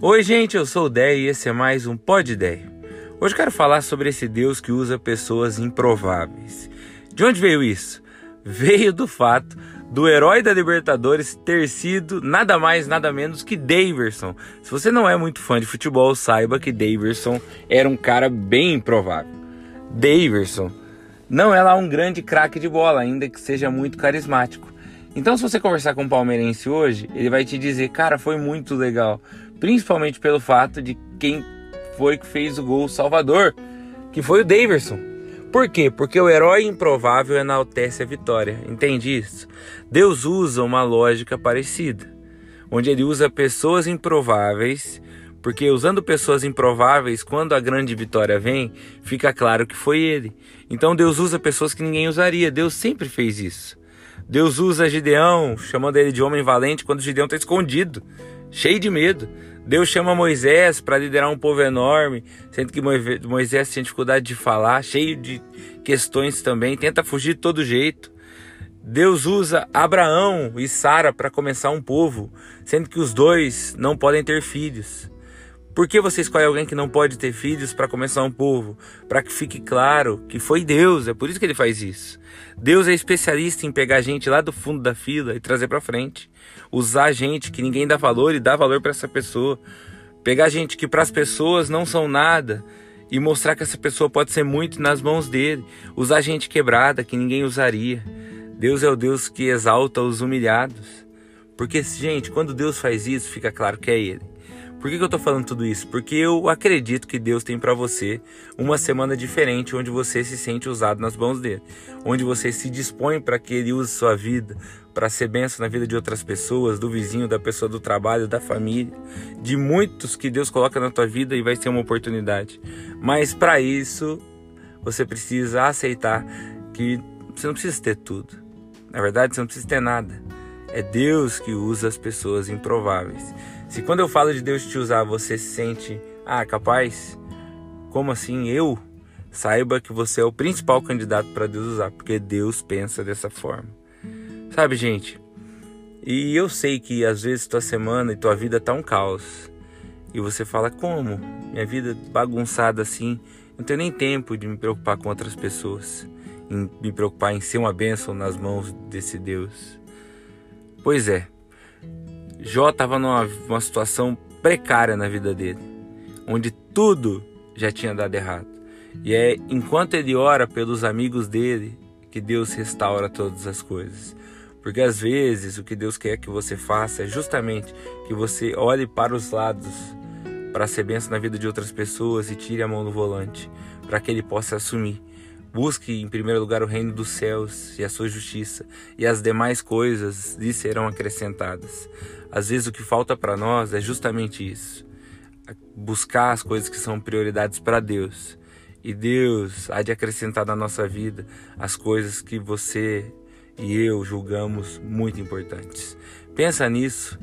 Oi, gente, eu sou o Dé e esse é mais um Pod Ideia. Hoje quero falar sobre esse Deus que usa pessoas improváveis. De onde veio isso? Veio do fato do herói da Libertadores ter sido nada mais, nada menos que Daverson. Se você não é muito fã de futebol, saiba que Daverson era um cara bem improvável. Daverson não é lá um grande craque de bola, ainda que seja muito carismático. Então, se você conversar com um palmeirense hoje, ele vai te dizer, cara, foi muito legal. Principalmente pelo fato de quem foi que fez o gol salvador, que foi o Daverson. Por quê? Porque o herói improvável enaltece a vitória. Entende isso? Deus usa uma lógica parecida, onde ele usa pessoas improváveis, porque usando pessoas improváveis, quando a grande vitória vem, fica claro que foi ele. Então Deus usa pessoas que ninguém usaria. Deus sempre fez isso. Deus usa Gideão, chamando ele de homem valente, quando Gideão está escondido, cheio de medo. Deus chama Moisés para liderar um povo enorme, sendo que Moisés tem dificuldade de falar, cheio de questões também, tenta fugir de todo jeito. Deus usa Abraão e Sara para começar um povo, sendo que os dois não podem ter filhos. Por que você escolhe alguém que não pode ter filhos para começar um povo? Para que fique claro que foi Deus, é por isso que ele faz isso. Deus é especialista em pegar gente lá do fundo da fila e trazer para frente. Usar gente que ninguém dá valor e dá valor para essa pessoa. Pegar gente que para as pessoas não são nada e mostrar que essa pessoa pode ser muito nas mãos dele. Usar gente quebrada que ninguém usaria. Deus é o Deus que exalta os humilhados. Porque, gente, quando Deus faz isso, fica claro que é Ele. Por que, que eu estou falando tudo isso? Porque eu acredito que Deus tem para você uma semana diferente, onde você se sente usado nas mãos dele, onde você se dispõe para que ele use sua vida para ser benção na vida de outras pessoas, do vizinho, da pessoa do trabalho, da família, de muitos que Deus coloca na tua vida e vai ser uma oportunidade. Mas para isso, você precisa aceitar que você não precisa ter tudo. Na verdade, você não precisa ter nada. É Deus que usa as pessoas improváveis. Se quando eu falo de Deus te usar, você se sente, ah, capaz? Como assim eu? Saiba que você é o principal candidato para Deus usar, porque Deus pensa dessa forma. Sabe, gente? E eu sei que às vezes tua semana e tua vida tá um caos. E você fala, como? Minha vida bagunçada assim, não tenho nem tempo de me preocupar com outras pessoas, em me preocupar em ser uma bênção nas mãos desse Deus. Pois é, Jó estava numa situação precária na vida dele, onde tudo já tinha dado errado. E é enquanto ele ora pelos amigos dele que Deus restaura todas as coisas. Porque às vezes o que Deus quer que você faça é justamente que você olhe para os lados para ser benção na vida de outras pessoas e tire a mão do volante, para que ele possa assumir. Busque em primeiro lugar o reino dos céus e a sua justiça, e as demais coisas lhe serão acrescentadas. Às vezes o que falta para nós é justamente isso: buscar as coisas que são prioridades para Deus. E Deus há de acrescentar na nossa vida as coisas que você e eu julgamos muito importantes. Pensa nisso,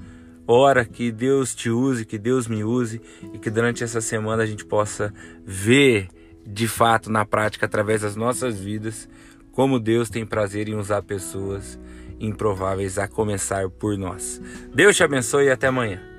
ora que Deus te use, que Deus me use e que durante essa semana a gente possa ver de fato na prática através das nossas vidas como Deus tem prazer em usar pessoas improváveis a começar por nós. Deus te abençoe e até amanhã.